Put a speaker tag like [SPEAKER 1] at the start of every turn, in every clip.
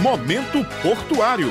[SPEAKER 1] Momento Portuário.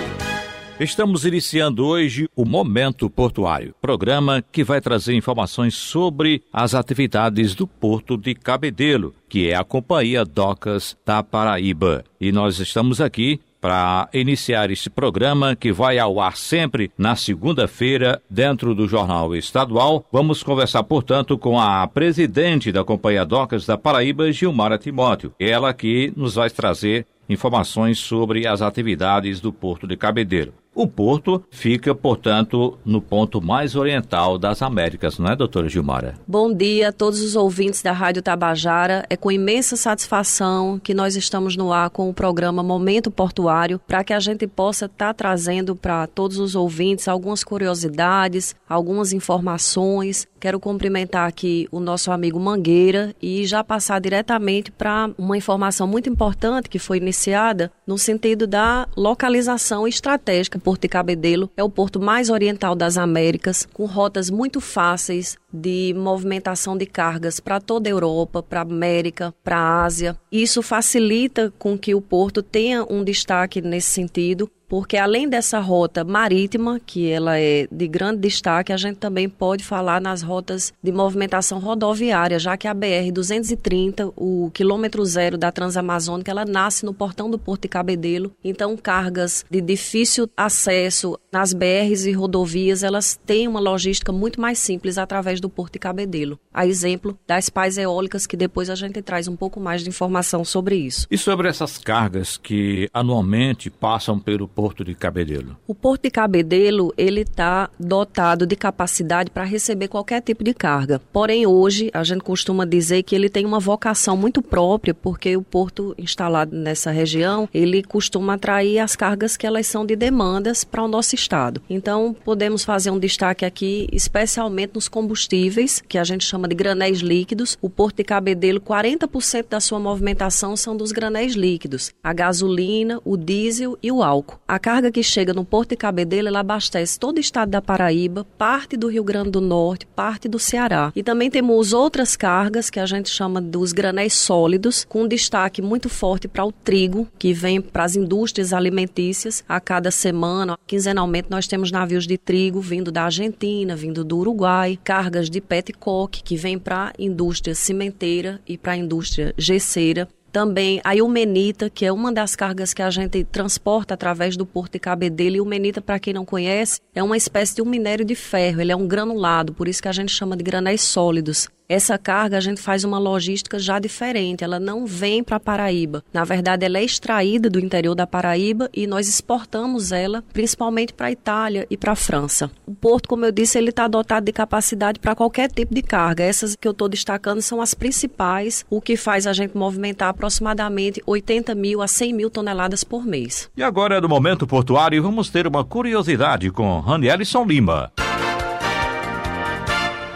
[SPEAKER 2] Estamos iniciando hoje o Momento Portuário, programa que vai trazer informações sobre as atividades do Porto de Cabedelo, que é a Companhia Docas da Paraíba. E nós estamos aqui para iniciar esse programa que vai ao ar sempre na segunda-feira dentro do Jornal Estadual. Vamos conversar, portanto, com a presidente da Companhia Docas da Paraíba, Gilmara Timóteo. Ela que nos vai trazer informações sobre as atividades do Porto de Cabedelo. O porto fica, portanto, no ponto mais oriental das Américas, não é, doutora Gilmara?
[SPEAKER 3] Bom dia a todos os ouvintes da Rádio Tabajara. É com imensa satisfação que nós estamos no ar com o programa Momento Portuário, para que a gente possa estar tá trazendo para todos os ouvintes algumas curiosidades, algumas informações. Quero cumprimentar aqui o nosso amigo Mangueira e já passar diretamente para uma informação muito importante que foi iniciada no sentido da localização estratégica Porto de Cabedelo é o porto mais oriental das Américas, com rotas muito fáceis de movimentação de cargas para toda a Europa, para a América, para a Ásia. Isso facilita com que o porto tenha um destaque nesse sentido, porque além dessa rota marítima, que ela é de grande destaque, a gente também pode falar nas rotas de movimentação rodoviária, já que a BR 230, o quilômetro zero da Transamazônica, ela nasce no portão do Porto de Cabedelo. Então, cargas de difícil acesso nas BRs e rodovias, elas têm uma logística muito mais simples através do Porto de Cabedelo. A exemplo das pais eólicas, que depois a gente traz um pouco mais de informação sobre isso.
[SPEAKER 2] E sobre essas cargas que anualmente passam pelo Porto de Cabedelo?
[SPEAKER 3] O Porto de Cabedelo, ele está dotado de capacidade para receber qualquer tipo de carga. Porém, hoje, a gente costuma dizer que ele tem uma vocação muito própria, porque o porto instalado nessa região, ele costuma atrair as cargas que elas são de demandas para o nosso estado. Então, podemos fazer um destaque aqui, especialmente nos combustíveis, que a gente chama de granéis líquidos. O Porto de Cabedelo, 40% da sua movimentação são dos granéis líquidos. A gasolina, o diesel e o álcool. A carga que chega no Porto de Cabedelo, ela abastece todo o estado da Paraíba, parte do Rio Grande do Norte, parte do Ceará. E também temos outras cargas que a gente chama dos granéis sólidos, com destaque muito forte para o trigo, que vem para as indústrias alimentícias. A cada semana, quinzenalmente, nós temos navios de trigo vindo da Argentina, vindo do Uruguai, cargas de petcock, que vem para a indústria cimenteira e para a indústria gesseira. Também a ilmenita, que é uma das cargas que a gente transporta através do Porto de Cabedelo. E o menita, para quem não conhece, é uma espécie de um minério de ferro. Ele é um granulado, por isso que a gente chama de granéis sólidos. Essa carga a gente faz uma logística já diferente, ela não vem para Paraíba. Na verdade, ela é extraída do interior da Paraíba e nós exportamos ela principalmente para a Itália e para a França. O porto, como eu disse, ele está dotado de capacidade para qualquer tipo de carga. Essas que eu estou destacando são as principais, o que faz a gente movimentar aproximadamente 80 mil a 100 mil toneladas por mês.
[SPEAKER 2] E agora é do momento portuário e vamos ter uma curiosidade com Ranielson Lima.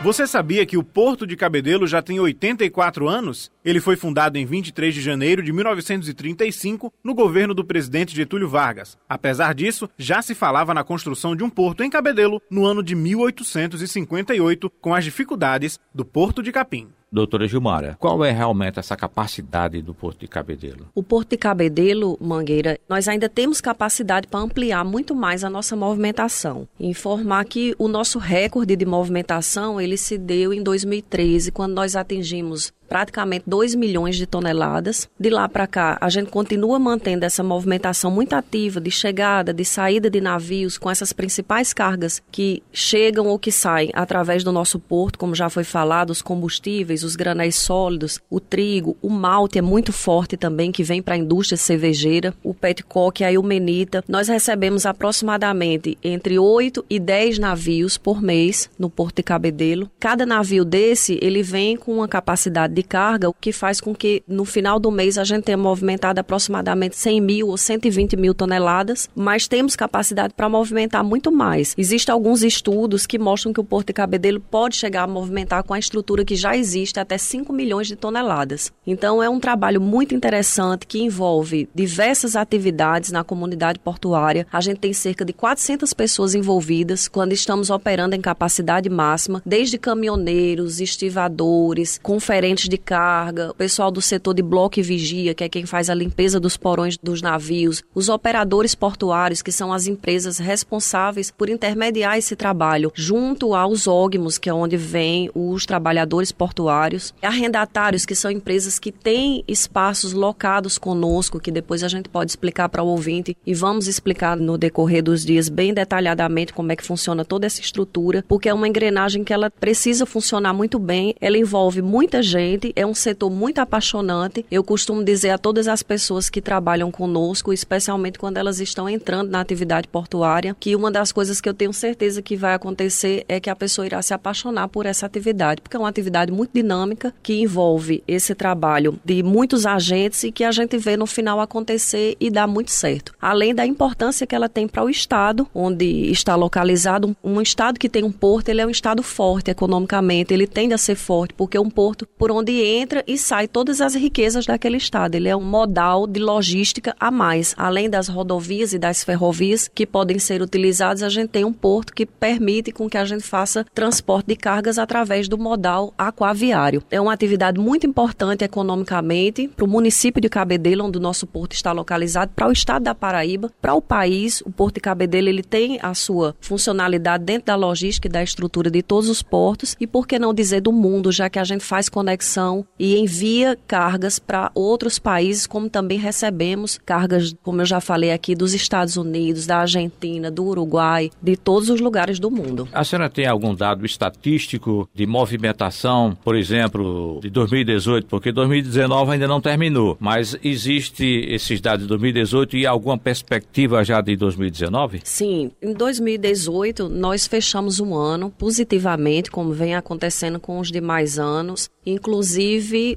[SPEAKER 1] Você sabia que o Porto de Cabedelo já tem 84 anos? Ele foi fundado em 23 de janeiro de 1935 no governo do presidente Getúlio Vargas. Apesar disso, já se falava na construção de um porto em Cabedelo no ano de 1858, com as dificuldades do Porto de Capim.
[SPEAKER 2] Doutora Gilmara, qual é realmente essa capacidade do Porto de Cabedelo?
[SPEAKER 3] O Porto de Cabedelo, Mangueira, nós ainda temos capacidade para ampliar muito mais a nossa movimentação. Informar que o nosso recorde de movimentação, ele se deu em 2013, quando nós atingimos praticamente 2 milhões de toneladas. De lá para cá, a gente continua mantendo essa movimentação muito ativa de chegada, de saída de navios com essas principais cargas que chegam ou que saem através do nosso porto, como já foi falado, os combustíveis, os granéis sólidos, o trigo, o malte é muito forte também, que vem para a indústria cervejeira, o petcock a ilmenita. Nós recebemos aproximadamente entre 8 e 10 navios por mês no Porto de Cabedelo. Cada navio desse, ele vem com uma capacidade de de carga, o que faz com que no final do mês a gente tenha movimentado aproximadamente 100 mil ou 120 mil toneladas, mas temos capacidade para movimentar muito mais. Existem alguns estudos que mostram que o Porto de Cabedelo pode chegar a movimentar com a estrutura que já existe até 5 milhões de toneladas. Então é um trabalho muito interessante que envolve diversas atividades na comunidade portuária. A gente tem cerca de 400 pessoas envolvidas quando estamos operando em capacidade máxima, desde caminhoneiros, estivadores, conferentes de carga, o pessoal do setor de bloco e vigia, que é quem faz a limpeza dos porões dos navios, os operadores portuários, que são as empresas responsáveis por intermediar esse trabalho, junto aos ógmos, que é onde vêm os trabalhadores portuários, arrendatários, que são empresas que têm espaços locados conosco, que depois a gente pode explicar para o ouvinte e vamos explicar no decorrer dos dias bem detalhadamente como é que funciona toda essa estrutura, porque é uma engrenagem que ela precisa funcionar muito bem, ela envolve muita gente, é um setor muito apaixonante. Eu costumo dizer a todas as pessoas que trabalham conosco, especialmente quando elas estão entrando na atividade portuária, que uma das coisas que eu tenho certeza que vai acontecer é que a pessoa irá se apaixonar por essa atividade, porque é uma atividade muito dinâmica que envolve esse trabalho de muitos agentes e que a gente vê no final acontecer e dar muito certo. Além da importância que ela tem para o estado onde está localizado, um estado que tem um porto, ele é um estado forte economicamente, ele tende a ser forte porque é um porto por onde entra e sai todas as riquezas daquele estado. Ele é um modal de logística a mais, além das rodovias e das ferrovias que podem ser utilizadas, a gente tem um porto que permite com que a gente faça transporte de cargas através do modal aquaviário. É uma atividade muito importante economicamente para o município de Cabedelo, onde o nosso porto está localizado, para o estado da Paraíba, para o país. O porto de Cabedelo ele tem a sua funcionalidade dentro da logística e da estrutura de todos os portos e por que não dizer do mundo, já que a gente faz conexão e envia cargas para outros países, como também recebemos cargas, como eu já falei aqui, dos Estados Unidos, da Argentina, do Uruguai, de todos os lugares do mundo.
[SPEAKER 2] A senhora tem algum dado estatístico de movimentação, por exemplo, de 2018, porque 2019 ainda não terminou, mas existe esses dados de 2018 e alguma perspectiva já de 2019?
[SPEAKER 3] Sim, em 2018 nós fechamos um ano positivamente, como vem acontecendo com os demais anos, inclusive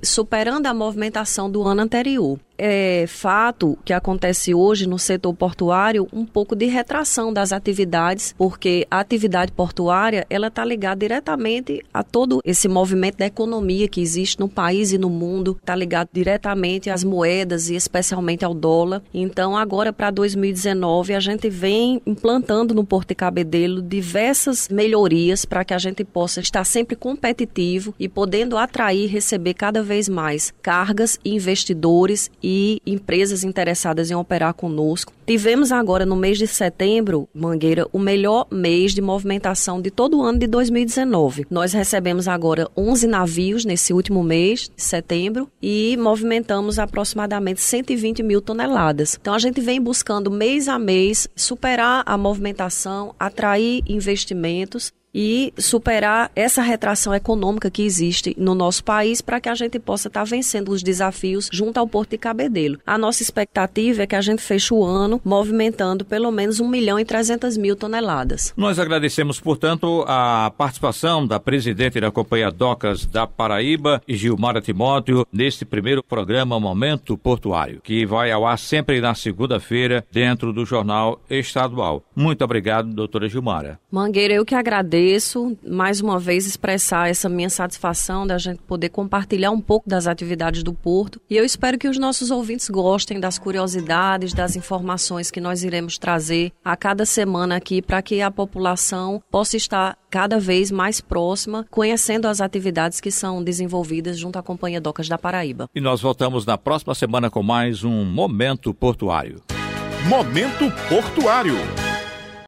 [SPEAKER 3] superando a movimentação do ano anterior é fato que acontece hoje no setor portuário um pouco de retração das atividades, porque a atividade portuária ela está ligada diretamente a todo esse movimento da economia que existe no país e no mundo, está ligado diretamente às moedas e especialmente ao dólar. Então, agora para 2019 a gente vem implantando no Porto de Cabedelo diversas melhorias para que a gente possa estar sempre competitivo e podendo atrair e receber cada vez mais cargas e investidores e empresas interessadas em operar conosco. Tivemos agora no mês de setembro, Mangueira, o melhor mês de movimentação de todo o ano de 2019. Nós recebemos agora 11 navios nesse último mês de setembro e movimentamos aproximadamente 120 mil toneladas. Então a gente vem buscando mês a mês superar a movimentação, atrair investimentos e superar essa retração econômica que existe no nosso país para que a gente possa estar tá vencendo os desafios junto ao Porto de Cabedelo. A nossa expectativa é que a gente feche o ano movimentando pelo menos 1 milhão e 300 mil toneladas.
[SPEAKER 2] Nós agradecemos, portanto, a participação da presidente da Companhia Docas da Paraíba, Gilmara Timóteo, neste primeiro programa Momento Portuário, que vai ao ar sempre na segunda-feira dentro do Jornal Estadual. Muito obrigado, doutora Gilmara.
[SPEAKER 3] Mangueira, eu que agradeço agradeço mais uma vez expressar essa minha satisfação da gente poder compartilhar um pouco das atividades do Porto. E eu espero que os nossos ouvintes gostem das curiosidades, das informações que nós iremos trazer a cada semana aqui para que a população possa estar cada vez mais próxima, conhecendo as atividades que são desenvolvidas junto à Companhia Docas da Paraíba.
[SPEAKER 2] E nós voltamos na próxima semana com mais um Momento Portuário.
[SPEAKER 1] Momento Portuário.